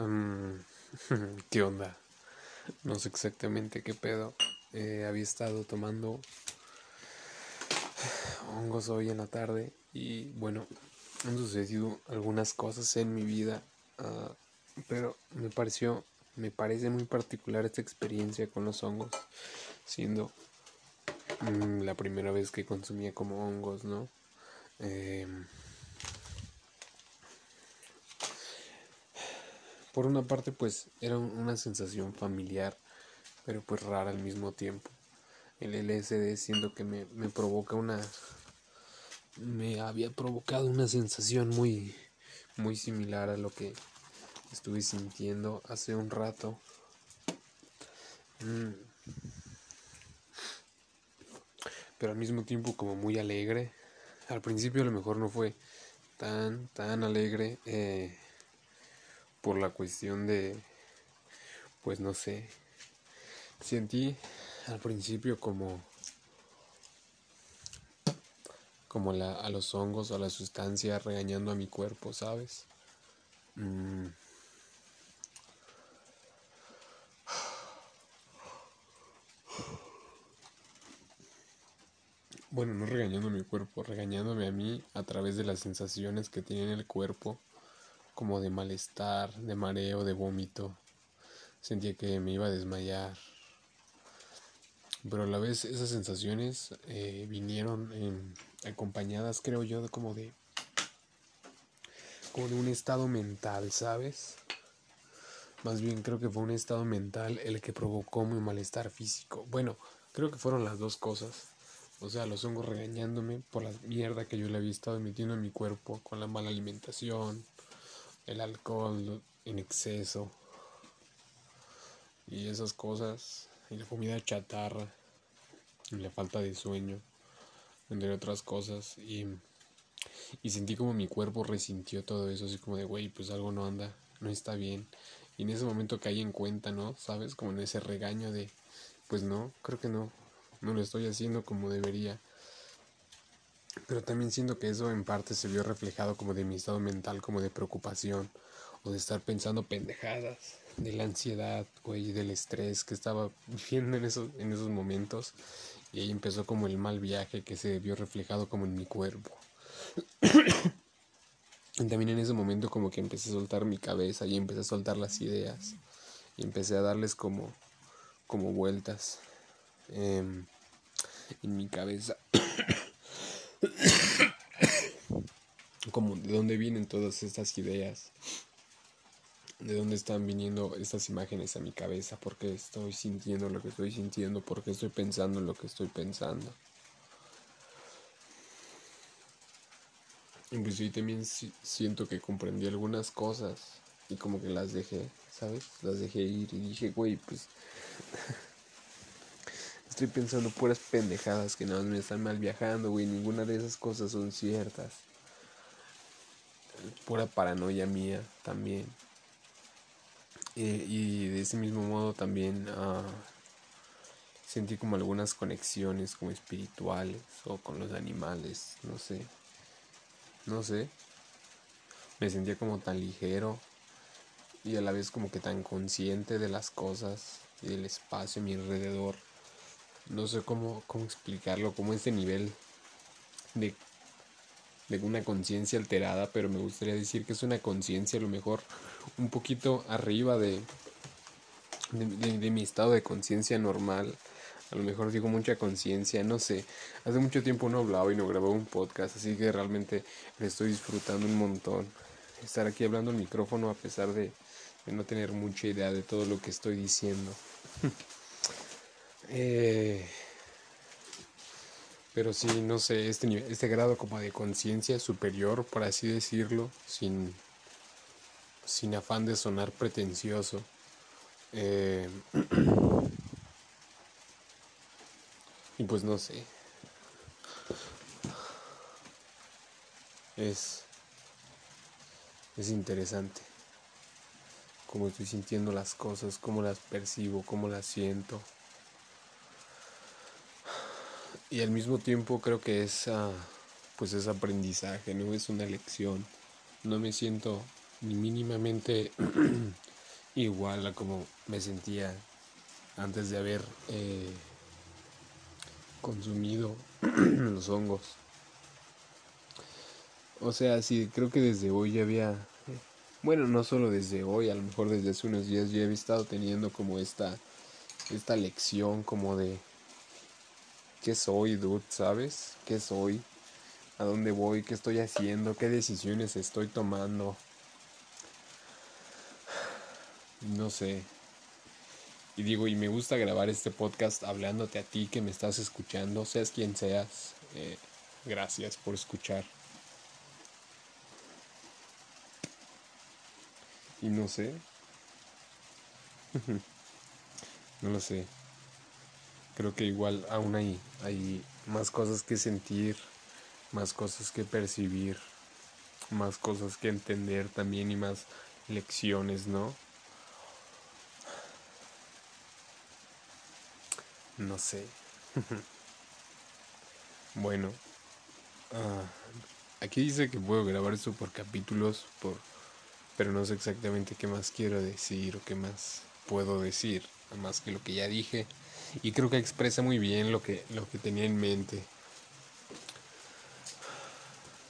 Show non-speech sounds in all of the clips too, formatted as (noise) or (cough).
(laughs) ¿Qué onda? No sé exactamente qué pedo. Eh, había estado tomando hongos hoy en la tarde y bueno, han sucedido algunas cosas en mi vida, ah, pero me pareció, me parece muy particular esta experiencia con los hongos, siendo mm, la primera vez que consumía como hongos, ¿no? Eh, por una parte pues era una sensación familiar, pero pues rara al mismo tiempo. El LSD siento que me, me provoca una... me había provocado una sensación muy, muy similar a lo que estuve sintiendo hace un rato. Mm. Pero al mismo tiempo como muy alegre. Al principio a lo mejor no fue tan, tan alegre. Eh, por la cuestión de, pues no sé, sentí al principio como, como la, a los hongos o a la sustancia regañando a mi cuerpo, ¿sabes? Mm. Bueno, no regañando a mi cuerpo, regañándome a mí a través de las sensaciones que tiene en el cuerpo como de malestar, de mareo, de vómito. Sentía que me iba a desmayar. Pero a la vez esas sensaciones eh, vinieron acompañadas, creo yo, de como de como de un estado mental, ¿sabes? Más bien creo que fue un estado mental el que provocó mi malestar físico. Bueno, creo que fueron las dos cosas. O sea, los hongos regañándome por la mierda que yo le había estado metiendo en mi cuerpo con la mala alimentación, el alcohol en exceso y esas cosas, y la comida chatarra, y la falta de sueño, entre otras cosas, y, y sentí como mi cuerpo resintió todo eso, así como de, güey, pues algo no anda, no está bien. Y en ese momento caí en cuenta, ¿no? ¿Sabes? Como en ese regaño de, pues no, creo que no, no lo estoy haciendo como debería. Pero también siento que eso en parte se vio reflejado como de mi estado mental, como de preocupación o de estar pensando pendejadas, de la ansiedad, güey, del estrés que estaba (laughs) viviendo en esos, en esos momentos. Y ahí empezó como el mal viaje que se vio reflejado como en mi cuerpo. (coughs) y también en ese momento como que empecé a soltar mi cabeza y empecé a soltar las ideas. Y empecé a darles como, como vueltas em, en mi cabeza. (coughs) (coughs) como de dónde vienen todas estas ideas, de dónde están viniendo estas imágenes a mi cabeza, por qué estoy sintiendo lo que estoy sintiendo, por qué estoy pensando en lo que estoy pensando. Inclusive también siento que comprendí algunas cosas y como que las dejé, ¿sabes? Las dejé ir y dije, güey, pues (laughs) estoy pensando puras pendejadas que nada más me están mal viajando, güey. Ninguna de esas cosas son ciertas. Pura paranoia mía también. y de ese mismo modo también ah, sentí como algunas conexiones como espirituales o con los animales, no sé. No sé. Me sentía como tan ligero y a la vez como que tan consciente de las cosas y del espacio a mi alrededor no sé cómo, cómo explicarlo, como este nivel de, de una conciencia alterada, pero me gustaría decir que es una conciencia a lo mejor un poquito arriba de, de, mi estado de conciencia normal. A lo mejor digo mucha conciencia, no sé. Hace mucho tiempo no hablaba y no grababa un podcast, así que realmente me estoy disfrutando un montón. Estar aquí hablando al micrófono a pesar de no tener mucha idea de todo lo que estoy diciendo. (laughs) Eh, pero sí, no sé, este, este grado como de conciencia superior, por así decirlo, sin, sin afán de sonar pretencioso. Eh, (clears throat) y pues no sé. Es, es interesante cómo estoy sintiendo las cosas, cómo las percibo, cómo las siento. Y al mismo tiempo creo que es, ah, pues es aprendizaje, no es una lección. No me siento ni mínimamente (clears throat) igual a como me sentía antes de haber eh, consumido (clears throat) los hongos. O sea, sí, creo que desde hoy ya había, bueno, no solo desde hoy, a lo mejor desde hace unos días ya he estado teniendo como esta, esta lección como de qué soy, dude, ¿sabes? ¿Qué soy? ¿A dónde voy? ¿Qué estoy haciendo? ¿Qué decisiones estoy tomando? No sé. Y digo, y me gusta grabar este podcast hablándote a ti que me estás escuchando, seas quien seas. Eh, gracias por escuchar. Y no sé. (laughs) no lo sé. Creo que igual aún hay, hay más cosas que sentir, más cosas que percibir, más cosas que entender también y más lecciones, ¿no? No sé. (laughs) bueno. Ah, aquí dice que puedo grabar esto por capítulos, por pero no sé exactamente qué más quiero decir o qué más puedo decir, más que lo que ya dije. Y creo que expresa muy bien lo que, lo que tenía en mente.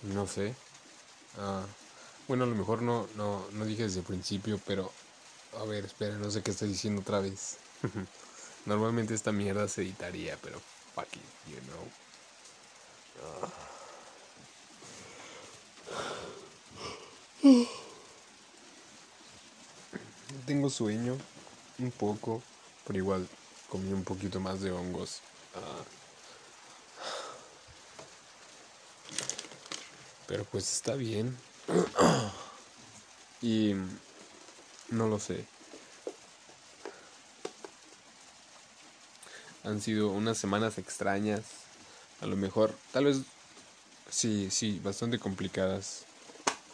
No sé. Ah, bueno, a lo mejor no, no, no dije desde el principio, pero... A ver, espera, no sé qué estoy diciendo otra vez. (laughs) Normalmente esta mierda se editaría, pero fuck it, you know. (sighs) Tengo sueño, un poco, pero igual comí un poquito más de hongos. Ah. Pero pues está bien. (clears throat) y no lo sé. Han sido unas semanas extrañas. A lo mejor, tal vez, sí, sí, bastante complicadas.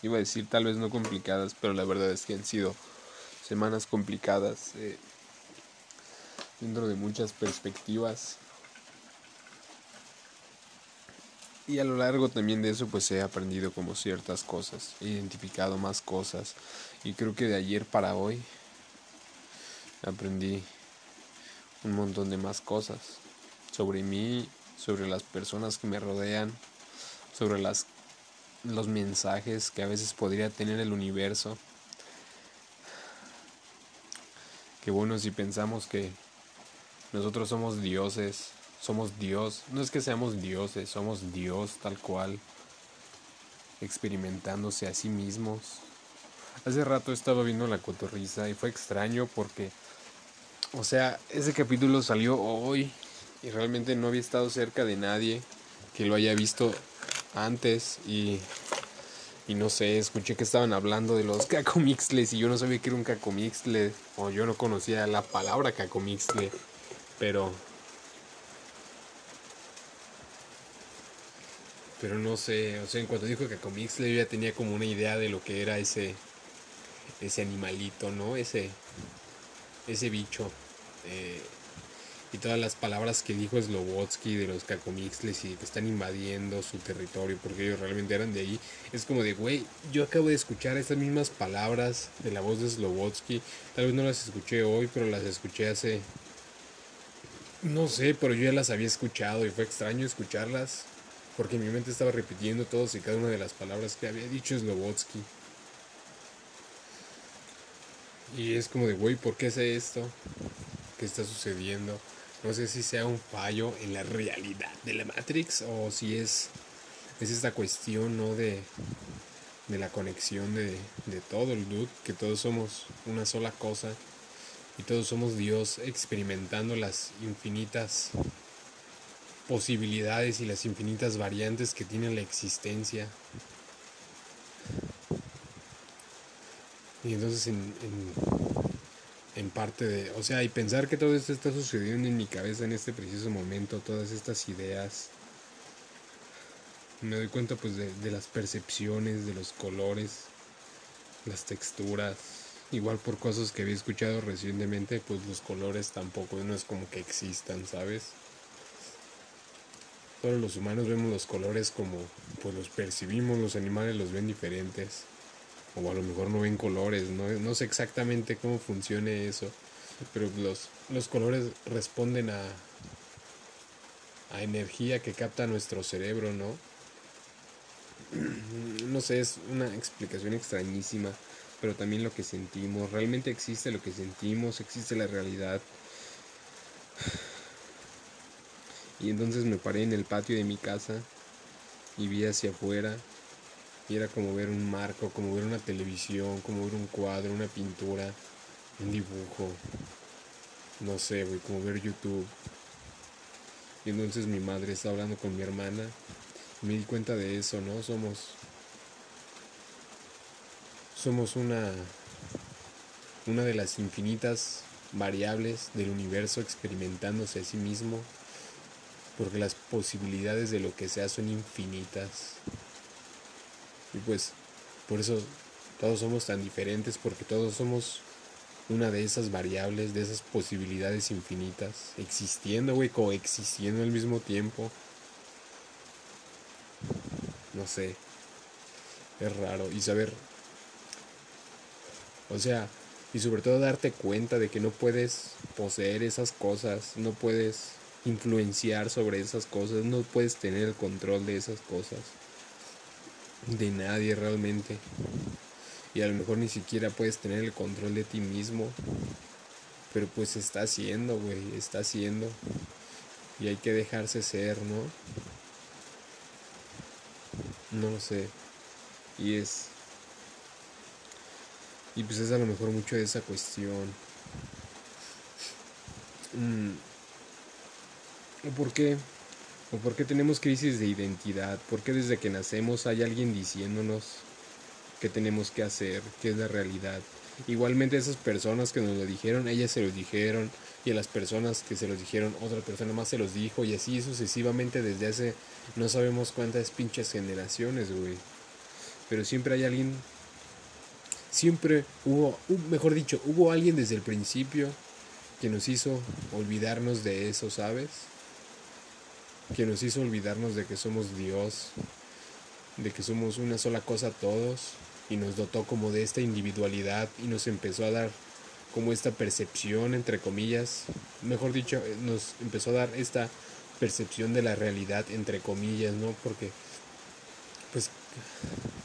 Iba a decir tal vez no complicadas, pero la verdad es que han sido semanas complicadas eh, dentro de muchas perspectivas. Y a lo largo también de eso pues he aprendido como ciertas cosas, he identificado más cosas y creo que de ayer para hoy aprendí un montón de más cosas sobre mí, sobre las personas que me rodean, sobre las los mensajes que a veces podría tener el universo. Que bueno si pensamos que nosotros somos dioses, somos Dios, no es que seamos dioses, somos Dios tal cual, experimentándose a sí mismos. Hace rato estaba viendo la cotorriza y fue extraño porque o sea, ese capítulo salió hoy y realmente no había estado cerca de nadie que lo haya visto antes y, y no sé, escuché que estaban hablando de los cacomixles y yo no sabía que era un cacomixle o yo no conocía la palabra cacomixle, pero pero no sé, o sea, en cuanto dijo cacomixle yo ya tenía como una idea de lo que era ese ese animalito, ¿no? Ese ese bicho. Eh, y todas las palabras que dijo Slobotsky de los cacomixles y que están invadiendo su territorio porque ellos realmente eran de ahí. Es como de, güey, yo acabo de escuchar estas mismas palabras de la voz de Slobotsky. Tal vez no las escuché hoy, pero las escuché hace... No sé, pero yo ya las había escuchado y fue extraño escucharlas porque mi mente estaba repitiendo todas y cada una de las palabras que había dicho Slobotsky. Y es como de, güey, ¿por qué sé esto? ¿Qué está sucediendo? No sé si sea un fallo en la realidad de la Matrix o si es, es esta cuestión, ¿no? De, de la conexión de, de todo el dude, que todos somos una sola cosa y todos somos Dios experimentando las infinitas posibilidades y las infinitas variantes que tiene la existencia. Y entonces en, en, parte de, o sea, y pensar que todo esto está sucediendo en mi cabeza en este preciso momento, todas estas ideas, me doy cuenta pues de, de las percepciones, de los colores, las texturas, igual por cosas que había escuchado recientemente, pues los colores tampoco, no es como que existan, ¿sabes? Todos los humanos vemos los colores como pues los percibimos, los animales los ven diferentes. O a lo mejor no ven colores, no, no sé exactamente cómo funcione eso. Pero los, los colores responden a, a energía que capta nuestro cerebro, ¿no? (clears throat) No sé, es una explicación extrañísima, pero también lo que sentimos. Realmente existe lo que sentimos, existe la realidad. (sighs) Y entonces me paré en el patio de mi casa y vi hacia afuera y era como ver un marco, como ver una televisión, como ver un cuadro, una pintura, un dibujo, no sé, güey, como ver YouTube. Y entonces mi madre está hablando con mi hermana me di cuenta de eso, ¿no? Somos somos una una de las infinitas variables del universo experimentándose a sí mismo porque las posibilidades de lo que sea son infinitas. Y pues por eso todos somos tan diferentes, porque todos somos una de esas variables, de esas posibilidades infinitas, existiendo, güey, coexistiendo al mismo tiempo. No sé, es raro. Y saber, o sea, y sobre todo darte cuenta de que no puedes poseer esas cosas, no puedes influenciar sobre esas cosas, no puedes tener el control de esas cosas. De nadie realmente. Y a lo mejor ni siquiera puedes tener el control de ti mismo. Pero pues está haciendo, güey, está haciendo. Y hay que dejarse ser, ¿no? No sé. Y es... Y pues es a lo mejor mucho de esa cuestión. Mm. ¿O por qué? ¿O por qué tenemos crisis de identidad? ¿Por qué desde que nacemos hay alguien diciéndonos qué tenemos que hacer, qué es la realidad? Igualmente esas personas que nos lo dijeron, ellas se lo dijeron, y a las personas que se los dijeron, otra persona más se los dijo, y así sucesivamente desde hace no sabemos cuántas pinches generaciones, güey. Pero siempre hay alguien, siempre hubo, mejor dicho, hubo alguien desde el principio que nos hizo olvidarnos de eso, ¿sabes? que nos hizo olvidarnos de que somos Dios, de que somos una sola cosa todos, y nos dotó como de esta individualidad y nos empezó a dar como esta percepción, entre comillas, mejor dicho, eh, nos empezó a dar esta percepción de la realidad, entre comillas, ¿no? Porque,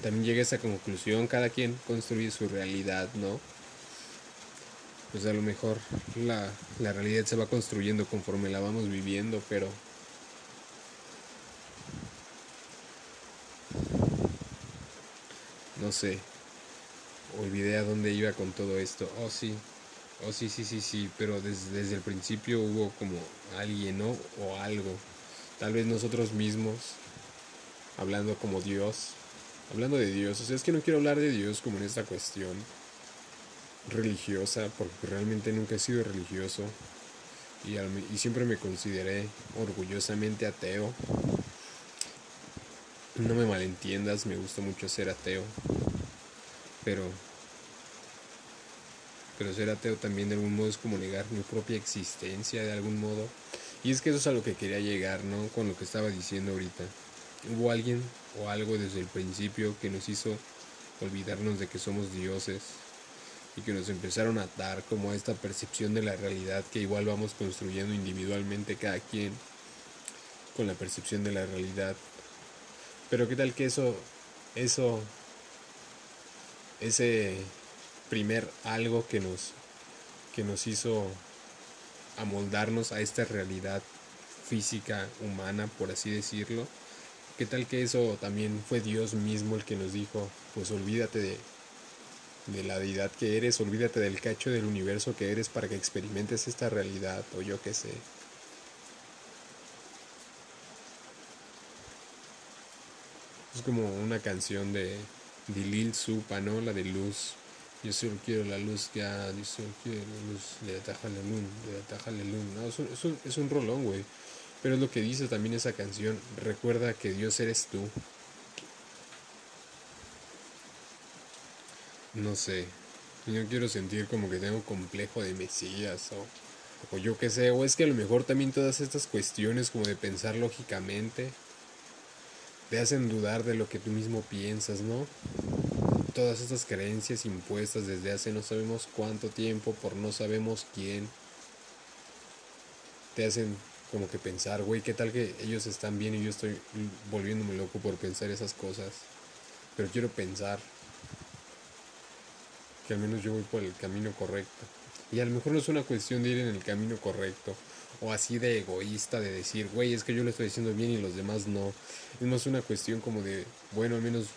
también llega a esa conclusión, cada quien construye su realidad, ¿no? Pues a lo mejor la, la realidad se va construyendo conforme la vamos viviendo, pero no sé, olvidé a dónde iba con todo esto. Oh, sí, oh, sí, sí, sí, sí, pero desde, el principio hubo como alguien, ¿no? O algo. Tal vez nosotros mismos, hablando como Dios, hablando de Dios. O sea, es que no quiero hablar de Dios como en esta cuestión religiosa, porque realmente nunca he sido religioso. Y, y siempre me consideré orgullosamente ateo. No me malentiendas, me gusta mucho ser ateo. Pero. Pero ser ateo también de algún modo es como negar mi propia existencia de algún modo. Y es que eso es a lo que quería llegar, ¿no? Con lo que estaba diciendo ahorita. Hubo alguien o algo desde el principio que nos hizo olvidarnos de que somos dioses y que nos empezaron a dar como esta percepción de la realidad que igual vamos construyendo individualmente cada quien con la percepción de la realidad. Pero qué tal que eso, eso, ese primer algo que nos, que nos hizo amoldarnos a esta realidad física humana, por así decirlo, qué tal que eso también fue Dios mismo el que nos dijo, pues olvídate de, la deidad que eres, olvídate del cacho del universo que eres para que experimentes esta realidad, o yo qué sé. Es como una canción de, de Lil Supa, ¿no? La de luz. Yo solo quiero la luz ya, yo solo quiero la luz, le ataja la luz, le ataja la luz. No, es un, es un, es un rolón, güey. Pero es lo que dice también esa canción. Recuerda que Dios eres tú. No sé. Yo quiero sentir como que tengo complejo de Mesías o, o yo qué sé. O es que a lo mejor también todas estas cuestiones como de pensar lógicamente te hacen dudar de lo que tú mismo piensas, ¿no? todas estas creencias impuestas desde hace no sabemos cuánto tiempo por no sabemos quién te hacen como que pensar, güey, ¿qué tal que ellos están bien y yo estoy volviéndome loco por pensar esas cosas? Pero quiero pensar que al menos yo voy por el camino correcto. Y a lo mejor no es una cuestión de ir en el camino correcto. O así de egoísta, de decir, güey, es que yo lo estoy diciendo bien y los demás no. Es más una cuestión como de, bueno, al menos,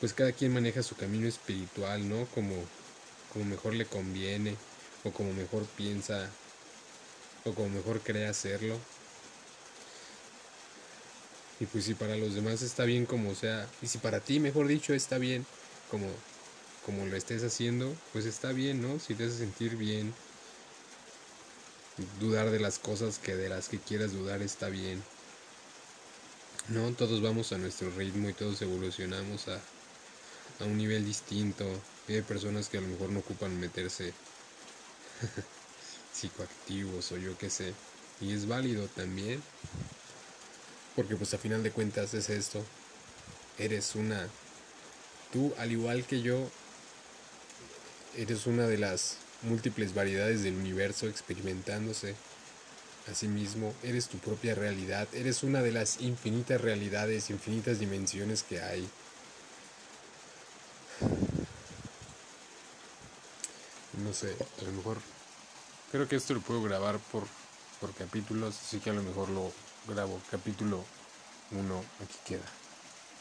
pues cada quien maneja su camino espiritual, ¿no? Como, como mejor le conviene, o como mejor piensa o como mejor cree hacerlo. Y pues si para los demás está bien como sea, y si para ti, mejor dicho, está bien como, como lo estés haciendo, pues está bien, ¿no? Si te hace sentir bien, dudar de las cosas que de las que quieras dudar está bien. No, todos vamos a nuestro ritmo y todos evolucionamos a, a un nivel distinto. Y hay personas que a lo mejor no ocupan meterse (laughs) psicoactivos o yo qué sé. Y es válido también. Porque pues a final de cuentas es esto. Eres una... Tú, al igual que yo, eres una de las múltiples variedades del universo experimentándose a sí mismo. Eres tu propia realidad. Eres una de las infinitas realidades, infinitas dimensiones que hay. No sé, a lo mejor Creo que esto lo puedo grabar por, por capítulos, así que a lo mejor lo grabo capítulo 1 aquí queda.